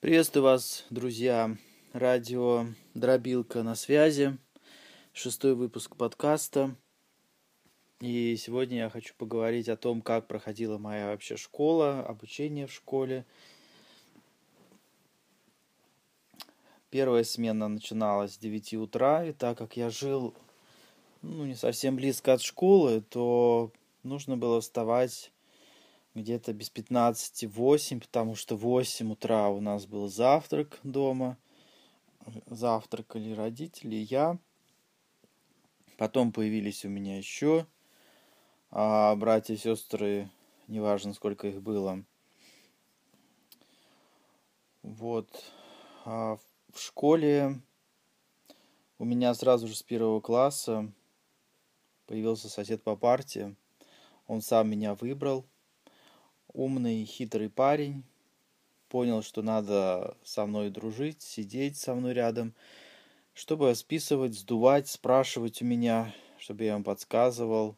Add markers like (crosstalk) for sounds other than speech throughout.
Приветствую вас, друзья. Радио Дробилка на связи. Шестой выпуск подкаста. И сегодня я хочу поговорить о том, как проходила моя вообще школа, обучение в школе. Первая смена начиналась с 9 утра, и так как я жил ну, не совсем близко от школы, то нужно было вставать где-то без 15 8, потому что в 8 утра у нас был завтрак дома. Завтракали родители, я. Потом появились у меня еще а братья и сестры, неважно сколько их было. Вот. А в школе у меня сразу же с первого класса появился сосед по парте. Он сам меня выбрал – умный, хитрый парень, понял, что надо со мной дружить, сидеть со мной рядом, чтобы списывать, сдувать, спрашивать у меня, чтобы я ему подсказывал.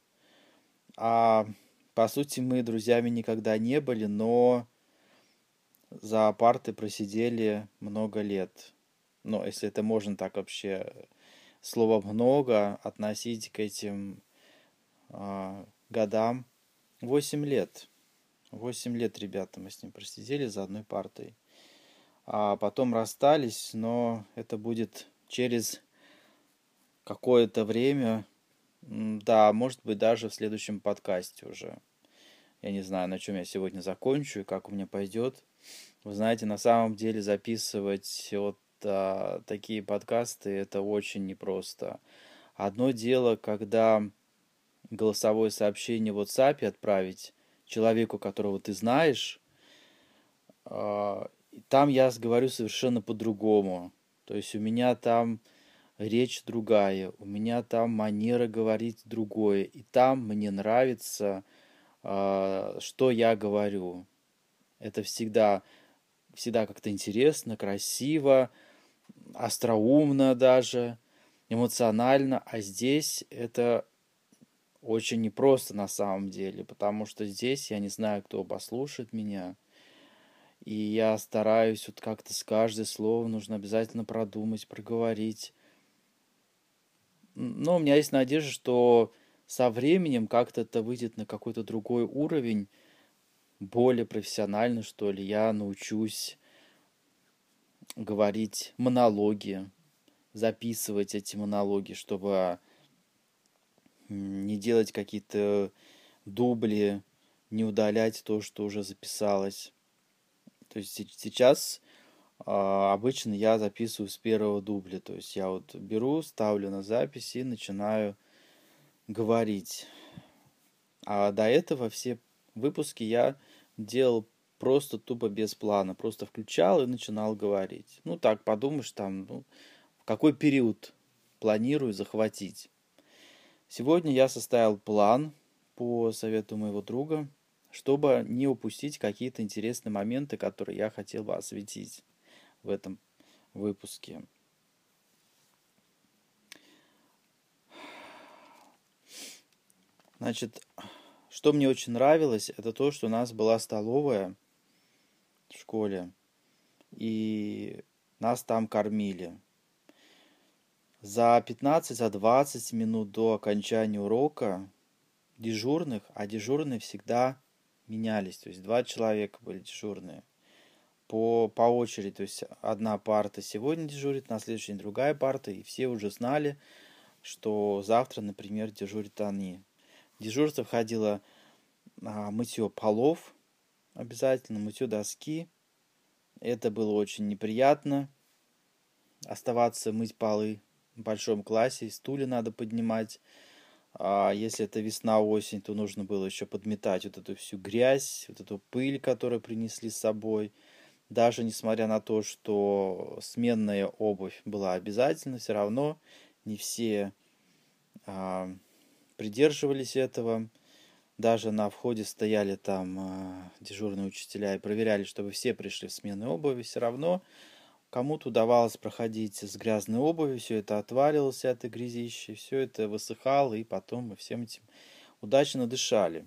А по сути мы друзьями никогда не были, но за парты просидели много лет. Но если это можно так вообще слово много относить к этим э, годам, 8 лет. Восемь лет, ребята, мы с ним просидели за одной партой. А потом расстались, но это будет через какое-то время. Да, может быть, даже в следующем подкасте уже. Я не знаю, на чем я сегодня закончу и как у меня пойдет. Вы знаете, на самом деле записывать вот а, такие подкасты это очень непросто. Одно дело, когда голосовое сообщение в WhatsApp отправить, человеку, которого ты знаешь, а, там я говорю совершенно по-другому. То есть у меня там речь другая, у меня там манера говорить другое. И там мне нравится, а, что я говорю. Это всегда, всегда как-то интересно, красиво, остроумно даже, эмоционально. А здесь это очень непросто на самом деле, потому что здесь я не знаю, кто послушает меня. И я стараюсь вот как-то с каждое слово нужно обязательно продумать, проговорить. Но у меня есть надежда, что со временем как-то это выйдет на какой-то другой уровень, более профессионально, что ли. Я научусь говорить монологи, записывать эти монологи, чтобы не делать какие-то дубли, не удалять то, что уже записалось. То есть сейчас а, обычно я записываю с первого дубля. То есть я вот беру, ставлю на запись и начинаю говорить. А до этого все выпуски я делал просто тупо без плана. Просто включал и начинал говорить. Ну так, подумаешь, там, ну, в какой период планирую захватить. Сегодня я составил план по совету моего друга, чтобы не упустить какие-то интересные моменты, которые я хотел бы осветить в этом выпуске. Значит, что мне очень нравилось, это то, что у нас была столовая в школе, и нас там кормили за 15, за 20 минут до окончания урока дежурных, а дежурные всегда менялись, то есть два человека были дежурные по, по очереди, то есть одна парта сегодня дежурит, на следующий день другая парта, и все уже знали, что завтра, например, дежурят они. В дежурство входило а, мытье полов, обязательно мытье доски. Это было очень неприятно, оставаться мыть полы большом классе, стулья надо поднимать. А если это весна-осень, то нужно было еще подметать вот эту всю грязь, вот эту пыль, которую принесли с собой. Даже несмотря на то, что сменная обувь была обязательна, все равно не все а, придерживались этого. Даже на входе стояли там а, дежурные учителя и проверяли, чтобы все пришли в сменной обуви. Все равно Кому-то удавалось проходить с грязной обувью, все это отваливалось, вся эта грязище, все это высыхало, и потом мы всем этим удачно дышали.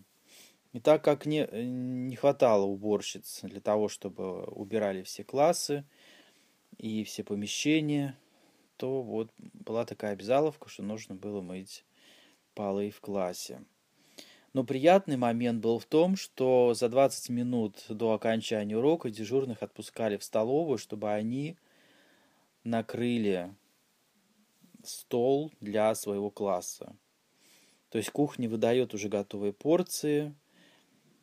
И так как не, не хватало уборщиц для того, чтобы убирали все классы и все помещения, то вот была такая обязаловка, что нужно было мыть полы в классе. Но приятный момент был в том, что за 20 минут до окончания урока дежурных отпускали в столовую, чтобы они накрыли стол для своего класса. То есть кухня выдает уже готовые порции,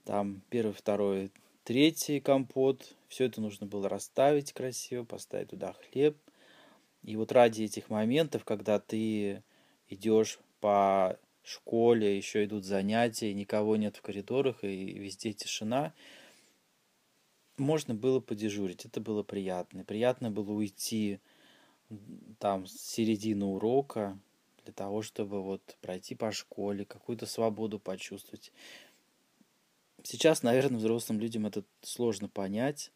там первый, второй, третий компот. Все это нужно было расставить красиво, поставить туда хлеб. И вот ради этих моментов, когда ты идешь по школе, еще идут занятия, никого нет в коридорах и везде тишина, можно было подежурить. Это было приятно. Приятно было уйти там с середины урока для того, чтобы вот пройти по школе, какую-то свободу почувствовать. Сейчас, наверное, взрослым людям это сложно понять,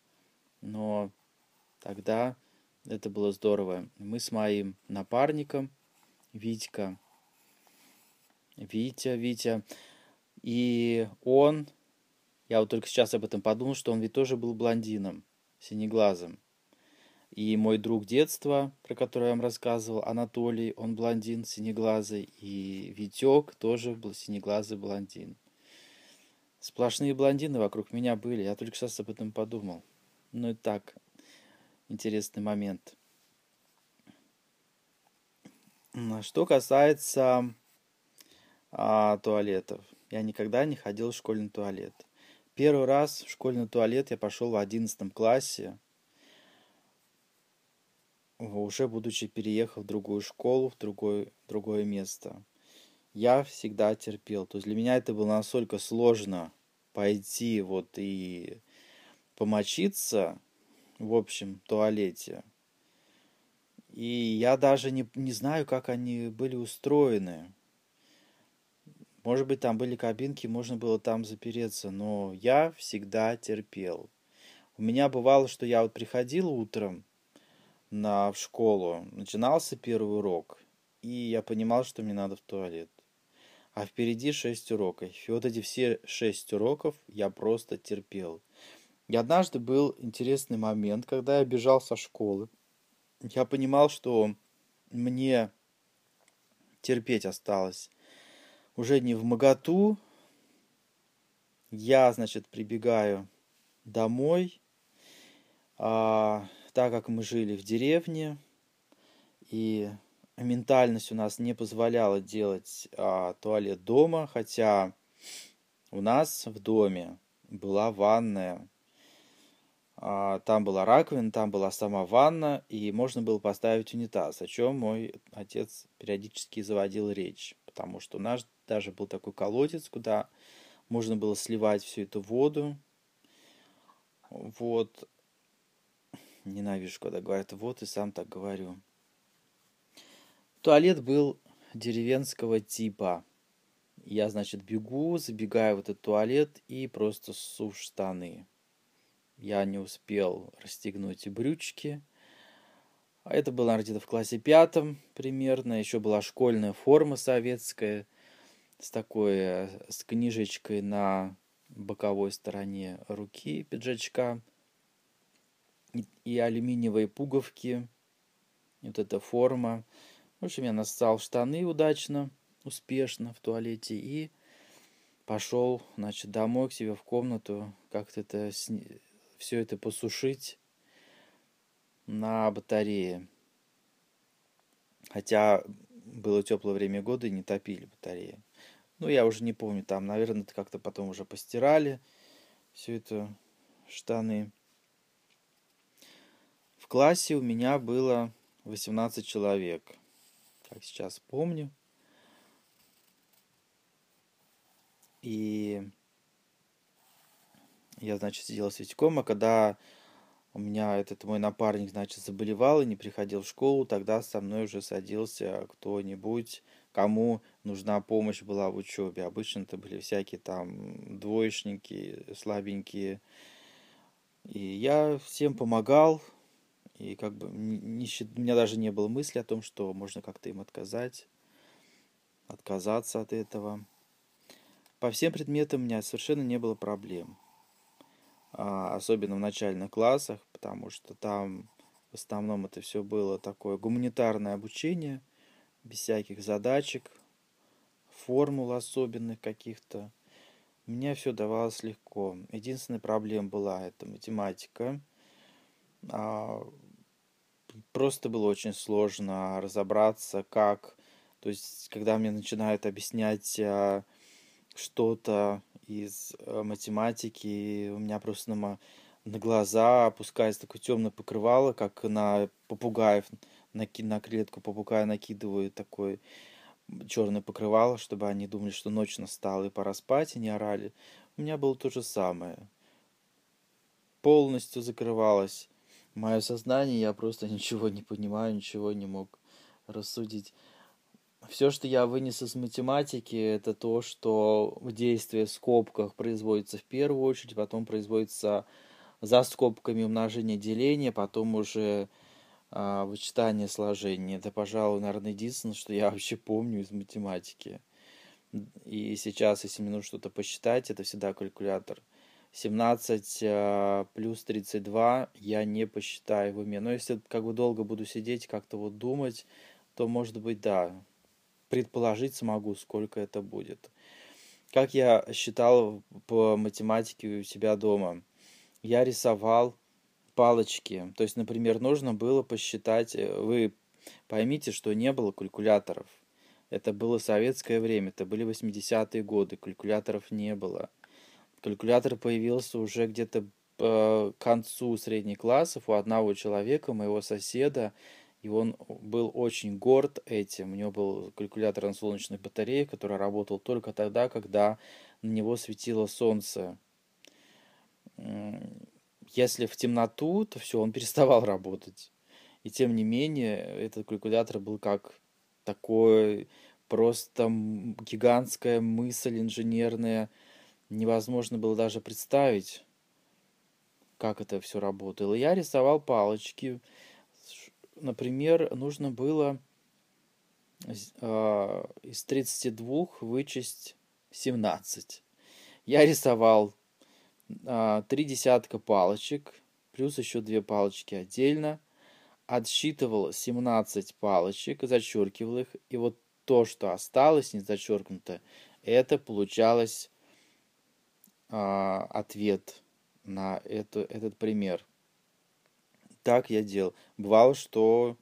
но тогда это было здорово. Мы с моим напарником, Витька, Витя, Витя, и он, я вот только сейчас об этом подумал, что он ведь тоже был блондином, синеглазым. И мой друг детства, про который я вам рассказывал, Анатолий, он блондин, синеглазый, и Витек тоже был синеглазый блондин. Сплошные блондины вокруг меня были, я только сейчас об этом подумал. Ну и так, интересный момент. Что касается а, туалетов. Я никогда не ходил в школьный туалет. Первый раз в школьный туалет я пошел в одиннадцатом классе, уже будучи переехав в другую школу, в другое, другое место. Я всегда терпел. То есть для меня это было настолько сложно пойти вот и помочиться в общем туалете. И я даже не, не знаю, как они были устроены. Может быть, там были кабинки, можно было там запереться, но я всегда терпел. У меня бывало, что я вот приходил утром на, в школу, начинался первый урок, и я понимал, что мне надо в туалет а впереди шесть уроков. И вот эти все шесть уроков я просто терпел. И однажды был интересный момент, когда я бежал со школы. Я понимал, что мне терпеть осталось уже не в моготу. Я, значит, прибегаю домой, а, так как мы жили в деревне, и ментальность у нас не позволяла делать а, туалет дома, хотя у нас в доме была ванная. А, там была раковина, там была сама ванна, и можно было поставить унитаз, о чем мой отец периодически заводил речь, потому что у нас даже был такой колодец, куда можно было сливать всю эту воду. Вот. Ненавижу, когда говорят вот, и сам так говорю. Туалет был деревенского типа. Я, значит, бегу, забегаю в этот туалет и просто ссу штаны. Я не успел расстегнуть брючки. А это было, наверное, где-то в классе пятом примерно. Еще была школьная форма советская с такой, э, с книжечкой на боковой стороне руки пиджачка и, и алюминиевые пуговки. Вот эта форма. В общем, я нассал штаны удачно, успешно в туалете и пошел, значит, домой к себе в комнату, как-то это, все это посушить на батарее. Хотя было теплое время года и не топили батареи. Ну, я уже не помню, там, наверное, это как-то потом уже постирали все это штаны. В классе у меня было 18 человек как сейчас помню. И я, значит, сидел с Витьком, а когда у меня этот мой напарник, значит, заболевал и не приходил в школу, тогда со мной уже садился кто-нибудь, кому нужна помощь была в учебе. Обычно это были всякие там двоечники, слабенькие. И я всем помогал, и как бы не, у меня даже не было мысли о том, что можно как-то им отказать, отказаться от этого. по всем предметам у меня совершенно не было проблем. А, особенно в начальных классах, потому что там в основном это все было такое гуманитарное обучение, без всяких задачек, формул особенных каких-то. Мне все давалось легко. Единственная проблема была это математика. А, просто было очень сложно разобраться, как... То есть, когда мне начинают объяснять а, что-то из а, математики, у меня просто на, на глаза опускается такое темное покрывало, как на попугаев, на, на клетку попугая накидывают такой черное покрывало, чтобы они думали, что ночь настала и пора спать, и не орали. У меня было то же самое. Полностью закрывалось мое сознание, я просто (laughs) ничего не понимаю, ничего не мог рассудить. Все, что я вынес из математики, это то, что действие в скобках производится в первую очередь, потом производится за скобками умножение деление, потом уже а, вычитание сложения. Это, пожалуй, наверное, единственное, что я вообще помню из математики. И сейчас, если мне нужно что-то посчитать, это всегда калькулятор. 17 а, плюс 32 я не посчитаю в уме. Но если как бы долго буду сидеть, как-то вот думать, то, может быть, да, предположить смогу, сколько это будет. Как я считал по математике у себя дома. Я рисовал палочки. То есть, например, нужно было посчитать, э, вы поймите, что не было калькуляторов. Это было советское время, это были 80-е годы, калькуляторов не было. Калькулятор появился уже где-то к концу средних классов у одного человека, моего соседа, и он был очень горд этим. У него был калькулятор на солнечной батарее, который работал только тогда, когда на него светило солнце если в темноту, то все, он (laughs) переставал работать. И тем не менее, этот калькулятор был как такое просто гигантская мысль инженерная. Невозможно было даже представить, как это все работало. Я рисовал палочки. Например, нужно было э, из 32 вычесть 17. Я рисовал а, три десятка палочек, плюс еще две палочки отдельно, отсчитывал 17 палочек, зачеркивал их, и вот то, что осталось не зачеркнуто, это получалось а, ответ на эту, этот пример. Так я делал. Бывало, что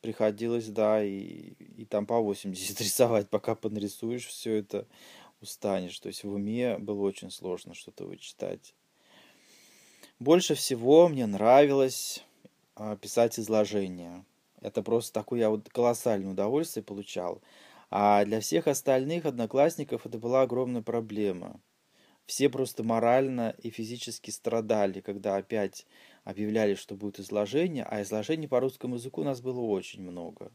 приходилось, да, и, и там по 80 (laughs) рисовать, пока понарисуешь все это устанешь. То есть в уме было очень сложно что-то вычитать. Больше всего мне нравилось а, писать изложения. Это просто такое я вот колоссальное удовольствие получал. А для всех остальных одноклассников это была огромная проблема. Все просто морально и физически страдали, когда опять объявляли, что будет изложение, а изложений по русскому языку у нас было очень много.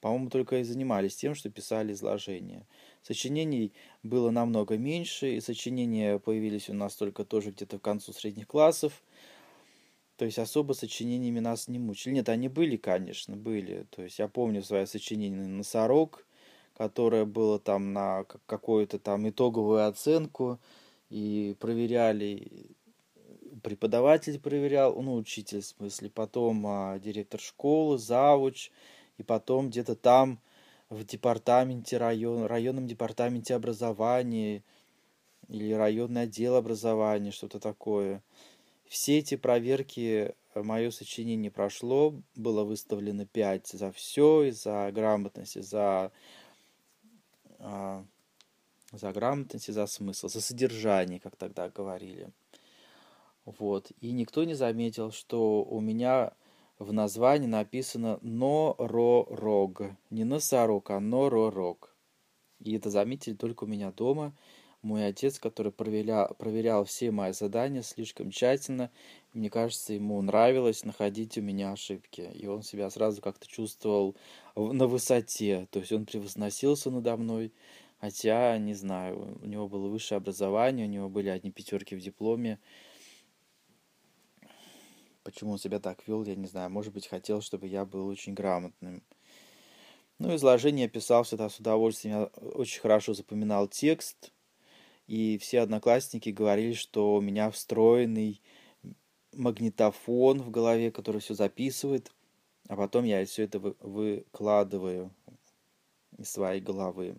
По-моему, только и занимались тем, что писали изложения. Сочинений было намного меньше, и сочинения появились у нас только тоже где-то к концу средних классов. То есть особо сочинениями нас не мучили. Нет, они были, конечно, были. То есть я помню свое сочинение «Носорог», которое было там на какую-то там итоговую оценку, и проверяли, преподаватель проверял, ну, учитель в смысле, потом а, директор школы, завуч, и потом где-то там в департаменте район, районном департаменте образования или районный отдел образования, что-то такое. Все эти проверки э, мое сочинение прошло, было выставлено 5 за все, и за грамотность, и за, а, за грамотность, и за смысл, за содержание, как тогда говорили. Вот. И никто не заметил, что у меня в названии написано «Норорог». Не «носорог», а «Норорог». И это заметили только у меня дома. Мой отец, который проверял, проверял все мои задания слишком тщательно, мне кажется, ему нравилось находить у меня ошибки. И он себя сразу как-то чувствовал на высоте. То есть он превозносился надо мной. Хотя, не знаю, у него было высшее образование, у него были одни пятерки в дипломе. Почему он себя так вел, я не знаю. Может быть, хотел, чтобы я был очень грамотным. Ну, изложение писал всегда с удовольствием. Я очень хорошо запоминал текст. и все одноклассники говорили, что у меня встроенный магнитофон в голове, который все записывает, а потом я все это выкладываю из своей головы.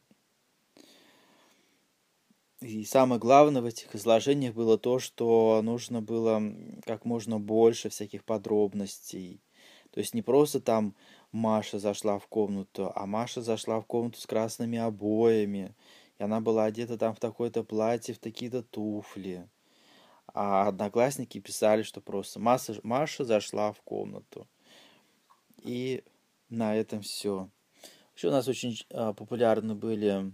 И самое главное в этих изложениях было то, что нужно было как можно больше всяких подробностей. То есть не просто там Маша зашла в комнату, а Маша зашла в комнату с красными обоями, и она была одета там в такое-то платье, в такие-то туфли. А одноклассники писали, что просто Маша, Маша зашла в комнату. И на этом все. Еще у нас очень а, популярны были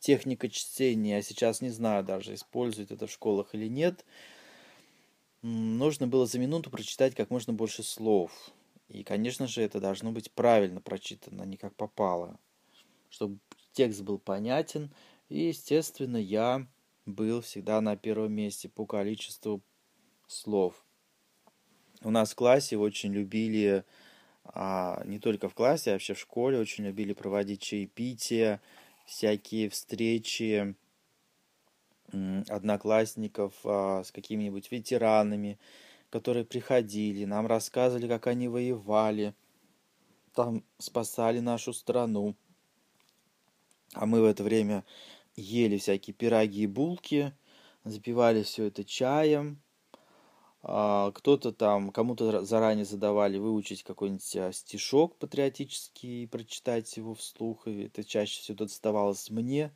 техника чтения. Я сейчас не знаю даже, используют это в школах или нет. Нужно было за минуту прочитать как можно больше слов. И, конечно же, это должно быть правильно прочитано, не как попало. Чтобы текст был понятен. И, естественно, я был всегда на первом месте по количеству слов. У нас в классе очень любили, а, не только в классе, а вообще в школе очень любили проводить чаепития, всякие встречи одноклассников а, с какими-нибудь ветеранами, которые приходили, нам рассказывали, как они воевали, там спасали нашу страну. А мы в это время ели всякие пироги и булки, запивали все это чаем. А, кто-то там, кому-то заранее задавали выучить какой-нибудь а, стишок патриотический прочитать его вслух. И это чаще всего доставалось мне,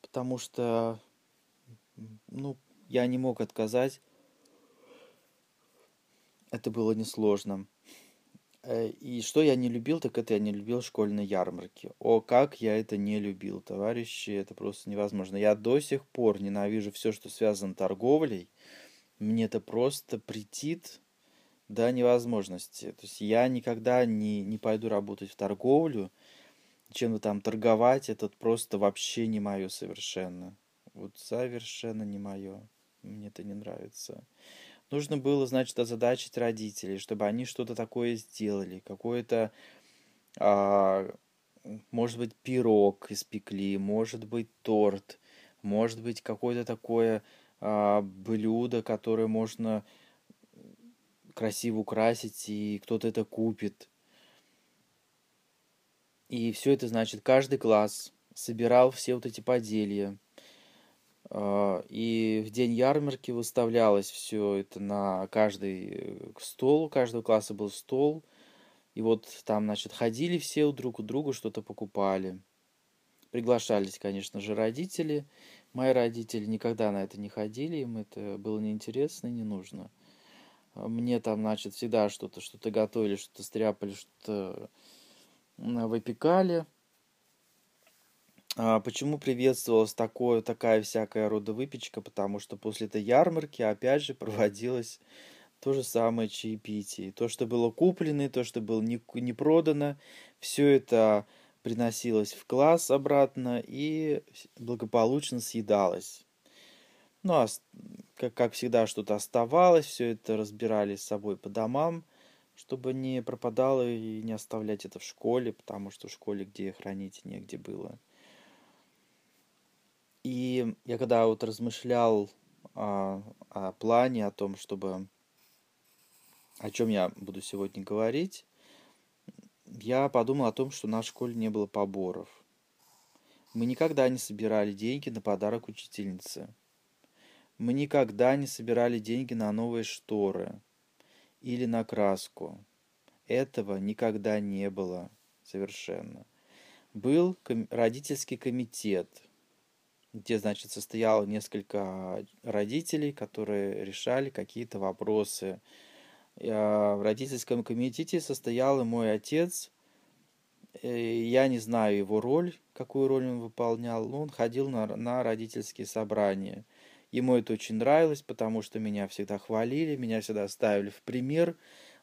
потому что ну, я не мог отказать. Это было несложно. Э, и что я не любил, так это я не любил школьные ярмарки. О, как я это не любил, товарищи, это просто невозможно. Я до сих пор ненавижу все, что связано с торговлей. Мне это просто претит до невозможности. То есть я никогда не, не пойду работать в торговлю, чем-то там торговать, это просто вообще не мое совершенно. Вот совершенно не мое. Мне это не нравится. Нужно было, значит, озадачить родителей, чтобы они что-то такое сделали, какое-то, а, может быть, пирог испекли, может быть, торт, может быть, какое-то такое блюдо, которое можно красиво украсить, и кто-то это купит. И все это, значит, каждый класс собирал все вот эти поделья, а, и в день ярмарки выставлялось все это на каждый э, стол, у каждого класса был стол. И вот там, значит, ходили все друг у друга, что-то покупали. Приглашались, конечно же, родители. Мои родители никогда на это не ходили, им это было неинтересно и не нужно. А мне там, значит, всегда что-то, что-то готовили, что-то стряпали, что-то выпекали. А почему приветствовалась такое, такая всякая рода выпечка? Потому что после этой ярмарки опять же проводилось то же самое чаепитие. То, что было куплено, то, что было не, не продано, все это приносилось в класс обратно и благополучно съедалось. Ну, а как, как всегда, что-то оставалось, все это разбирали с собой по домам, чтобы не пропадало и не оставлять это в школе, потому что в школе где хранить негде было. И я когда вот размышлял о, о плане, о том, чтобы о чем я буду сегодня говорить, я подумал о том, что нашей школе не было поборов. Мы никогда не собирали деньги на подарок учительнице. Мы никогда не собирали деньги на новые шторы или на краску. Этого никогда не было совершенно. Был родительский комитет – где, значит, состояло несколько родителей, которые решали какие-то вопросы. В родительском комитете состоял и мой отец. Я не знаю его роль, какую роль он выполнял, но он ходил на, на родительские собрания. Ему это очень нравилось, потому что меня всегда хвалили, меня всегда ставили в пример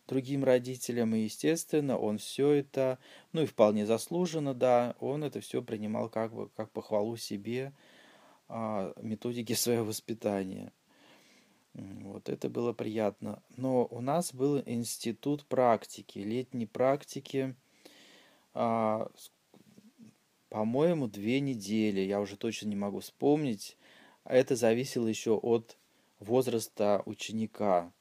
другим родителям, и, естественно, он все это, ну и вполне заслуженно, да, он это все принимал как бы как похвалу себе, а, методики своего воспитания. Вот это было приятно. Но у нас был институт практики, летней практики. А, по-моему, две недели, я уже точно не могу вспомнить. Это зависело еще от возраста ученика.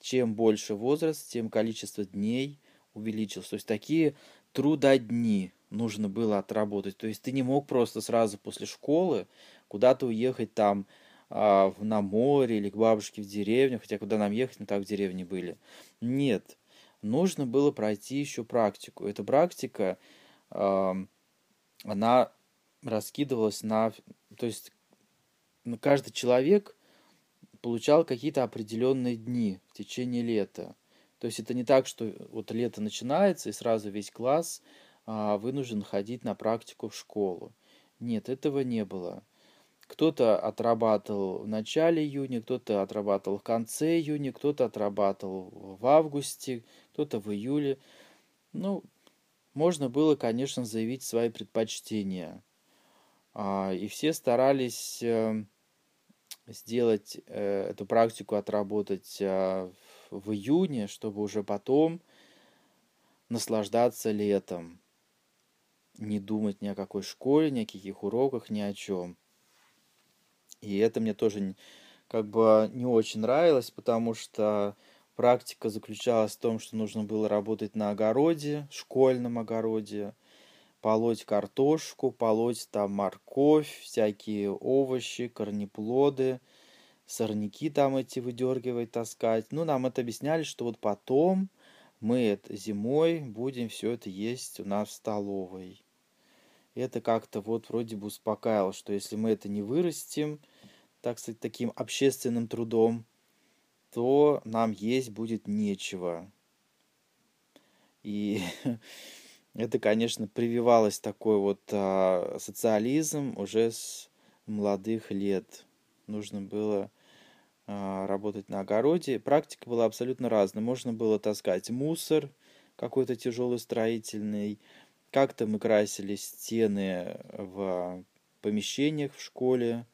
Чем больше возраст, тем количество дней увеличилось. То есть такие трудодни нужно было отработать. То есть ты не мог просто сразу после школы куда-то уехать там а, на море или к бабушке в деревню, хотя куда нам ехать, мы так в деревне были. Нет, нужно было пройти еще практику. Эта практика, она раскидывалась на... То есть каждый человек получал какие-то определенные дни в течение лета. То есть это не так, что вот лето начинается и сразу весь класс а, вынужден ходить на практику в школу. Нет, этого не было. Кто-то отрабатывал в начале июня, кто-то отрабатывал в конце июня, кто-то отрабатывал в августе, кто-то в июле. Ну, можно было, конечно, заявить свои предпочтения. А, и все старались э, сделать э, эту практику, отработать э, в июне, чтобы уже потом наслаждаться летом. Не думать ни о какой школе, ни о каких уроках, ни о чем. И это мне тоже как бы не очень нравилось, потому что практика заключалась в том, что нужно было работать на огороде, школьном огороде, полоть картошку, полоть там морковь, всякие овощи, корнеплоды, сорняки там эти выдергивать, таскать. Ну, нам это объясняли, что вот потом мы это зимой будем все это есть у нас в столовой это как-то вот вроде бы успокаивало, что если мы это не вырастим, так сказать, таким общественным трудом, то нам есть будет нечего. И (laughs) это, конечно, прививалось такой вот а, социализм уже с молодых лет. Нужно было а, работать на огороде. Практика была абсолютно разная. Можно было таскать мусор какой-то тяжелый строительный, как-то мы красили стены в помещениях в школе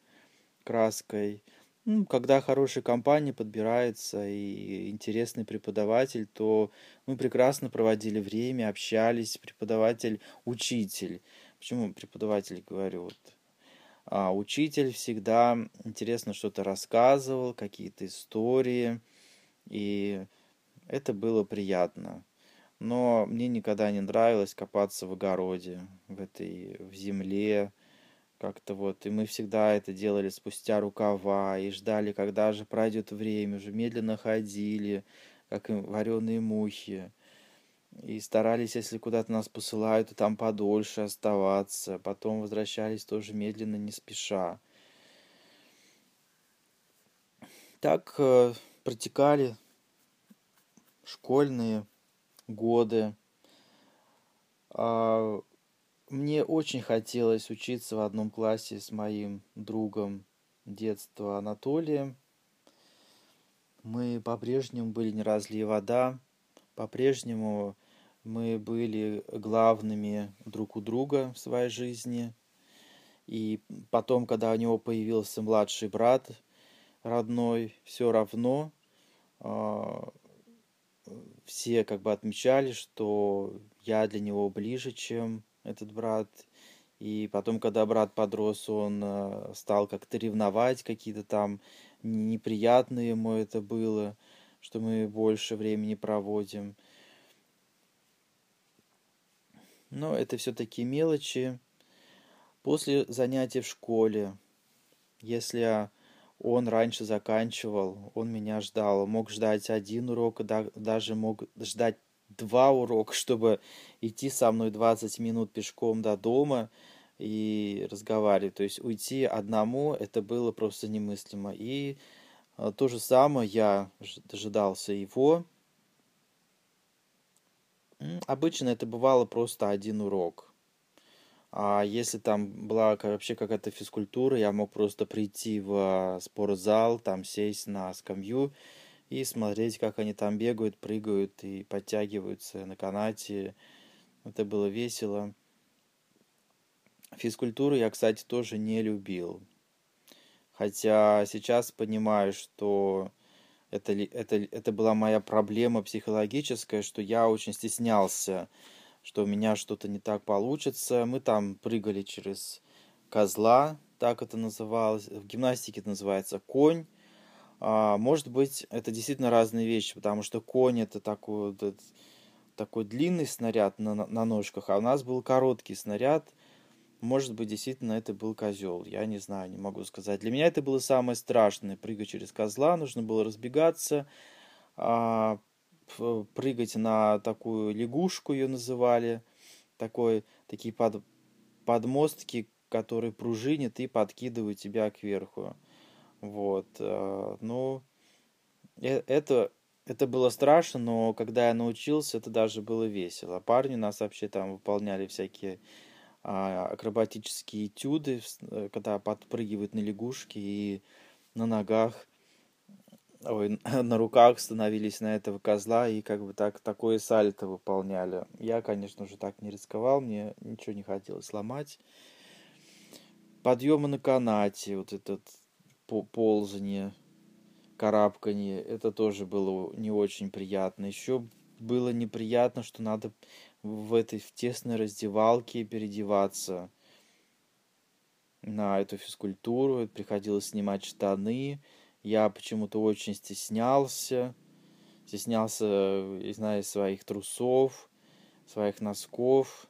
краской. Ну, когда хорошая компания подбирается и интересный преподаватель, то мы прекрасно проводили время, общались, преподаватель, учитель. Почему преподаватель говорю? Вот, а, учитель всегда интересно что-то рассказывал, какие-то истории, и это было приятно но мне никогда не нравилось копаться в огороде, в этой, в земле, как-то вот, и мы всегда это делали спустя рукава, и ждали, когда же пройдет время, уже медленно ходили, как вареные мухи, и старались, если куда-то нас посылают, то там подольше оставаться, потом возвращались тоже медленно, не спеша. Так э, протекали школьные годы. А, мне очень хотелось учиться в одном классе с моим другом детства Анатолием. Мы по-прежнему были не разлей вода, по-прежнему мы были главными друг у друга в своей жизни. И потом, когда у него появился младший брат родной, все равно а, все как бы отмечали, что я для него ближе, чем этот брат. И потом, когда брат подрос, он э, стал как-то ревновать, какие-то там неприятные ему это было, что мы больше времени проводим. Но это все такие мелочи. После занятий в школе, если он раньше заканчивал, он меня ждал. Мог ждать один урок, даже мог ждать два урока, (laughs) чтобы идти со мной 20 минут пешком до дома и разговаривать. То есть уйти одному это было просто немыслимо. И а, то же самое я дожидался его. Обычно это бывало просто один урок. А если там была вообще какая-то физкультура, я мог просто прийти в спортзал, там сесть на скамью и смотреть, как они там бегают, прыгают и подтягиваются на канате. Это было весело. Физкультуру я, кстати, тоже не любил. Хотя сейчас понимаю, что это, это, это была моя проблема психологическая, что я очень стеснялся что у меня что-то не так получится. Мы там прыгали через козла, так это называлось. В гимнастике это называется конь. А, может быть, это действительно разные вещи, потому что конь это такой, вот, такой длинный снаряд на, на ножках, а у нас был короткий снаряд. Может быть, действительно это был козел. Я не знаю, не могу сказать. Для меня это было самое страшное. Прыгать через козла, нужно было разбегаться, а, прыгать на такую лягушку ее называли, такой, такие под, подмостки, которые пружинят и подкидывают тебя кверху. Вот, э, ну, э, это, это было страшно, но когда я научился, это даже было весело. Парни у нас вообще там выполняли всякие а, акробатические этюды, э, когда подпрыгивают на лягушки и на ногах ой, (laughs) на руках становились на этого козла и как бы так такое сальто выполняли. Я, конечно же, так не рисковал, мне ничего не хотелось сломать. Подъемы на канате, вот этот ползание, карабкание, это тоже было не очень приятно. Еще было неприятно, что надо в этой в тесной раздевалке переодеваться на эту физкультуру. Приходилось снимать штаны, я почему-то очень стеснялся. Стеснялся, не знаю, своих трусов, своих носков.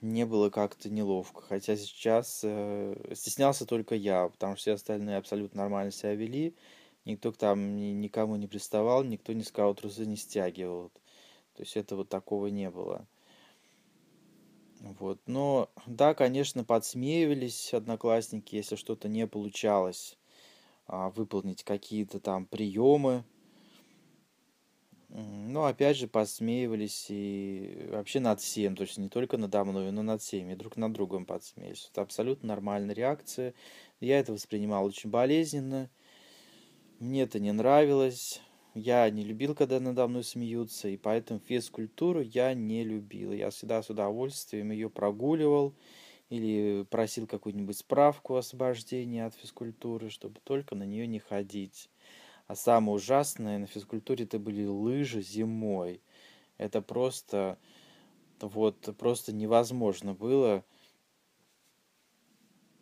Не было как-то неловко. Хотя сейчас э, стеснялся только я, потому что все остальные абсолютно нормально себя вели. Никто там ни, никому не приставал, никто ни сказал, трусы не стягивал. То есть этого такого не было. Вот. Но да, конечно, подсмеивались одноклассники, если что-то не получалось а, выполнить какие-то там приемы. Но опять же подсмеивались и вообще над всем, то есть не только надо мной, но над всеми, друг над другом подсмеялись. Это абсолютно нормальная реакция. Я это воспринимал очень болезненно. Мне это не нравилось. Я не любил, когда надо мной смеются, и поэтому физкультуру я не любил. Я всегда с удовольствием ее прогуливал или просил какую-нибудь справку о освобождении от физкультуры, чтобы только на нее не ходить. А самое ужасное на физкультуре это были лыжи зимой. Это просто вот просто невозможно было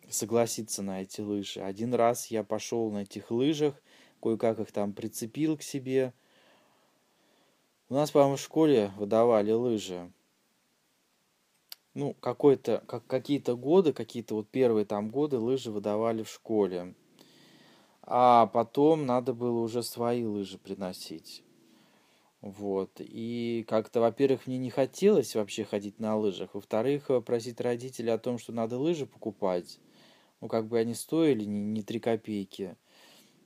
согласиться на эти лыжи. Один раз я пошел на этих лыжах, кое-как их там прицепил к себе. У нас, по-моему, в школе выдавали лыжи. Ну, какой-то, как, какие-то годы, какие-то вот первые там годы лыжи выдавали в школе. А потом надо было уже свои лыжи приносить. Вот. И как-то, во-первых, мне не хотелось вообще ходить на лыжах. Во-вторых, просить родителей о том, что надо лыжи покупать. Ну, как бы они стоили не, не 3 копейки.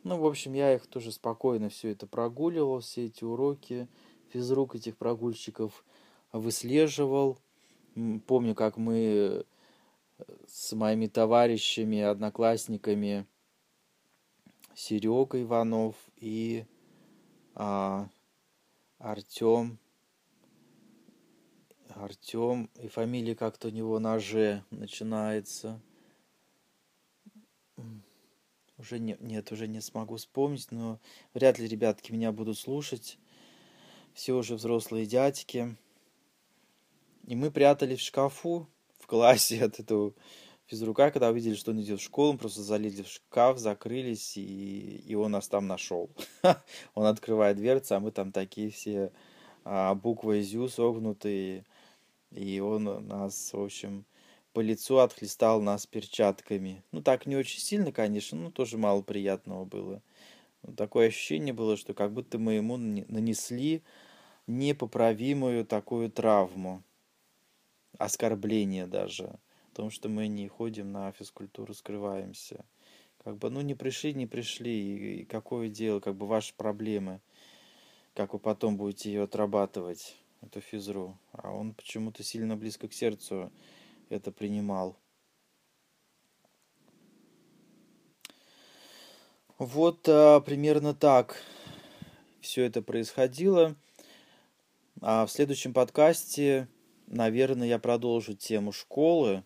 Ну, в общем, я их тоже спокойно все это прогуливал, все эти уроки, физрук этих прогульщиков выслеживал. Помню, как мы э, с моими товарищами, одноклассниками, Серега Иванов и а, Артем, Артем, и фамилия как-то у него на Ж начинается уже не, нет, уже не смогу вспомнить, но вряд ли ребятки меня будут слушать. Все уже взрослые дядьки. И мы прятали в шкафу в классе от этого физрука, когда увидели, что он идет в школу, мы просто залезли в шкаф, закрылись, и, и он нас там нашел. (laughs) он открывает дверцу, а мы там такие все а, буквы ЗЮ согнутые, и он нас, в общем, по лицу отхлестал нас перчатками. Ну, так не очень сильно, конечно, но тоже мало приятного было. Такое ощущение было, что как будто мы ему нанесли непоправимую такую травму. Оскорбление даже. В том, что мы не ходим на физкультуру, скрываемся. Как бы, ну, не пришли, не пришли. И какое дело, как бы ваши проблемы. Как вы потом будете ее отрабатывать, эту физру. А он почему-то сильно близко к сердцу это принимал. Вот а, примерно так все это происходило. А в следующем подкасте, наверное, я продолжу тему школы.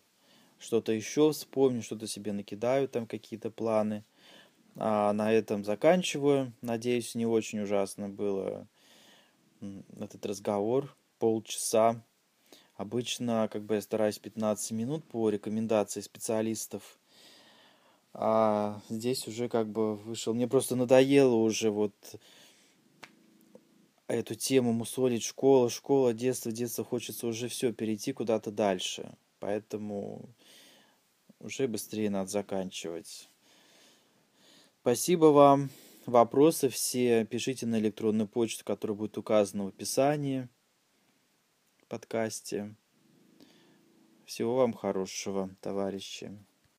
Что-то еще вспомню, что-то себе накидаю, там какие-то планы. А на этом заканчиваю. Надеюсь, не очень ужасно было этот разговор полчаса. Обычно как бы я стараюсь 15 минут по рекомендации специалистов. А здесь уже как бы вышел. Мне просто надоело уже вот эту тему мусолить. Школа, школа, детство, детство. Хочется уже все перейти куда-то дальше. Поэтому уже быстрее надо заканчивать. Спасибо вам. Вопросы все пишите на электронную почту, которая будет указана в описании подкасте. Всего вам хорошего, товарищи.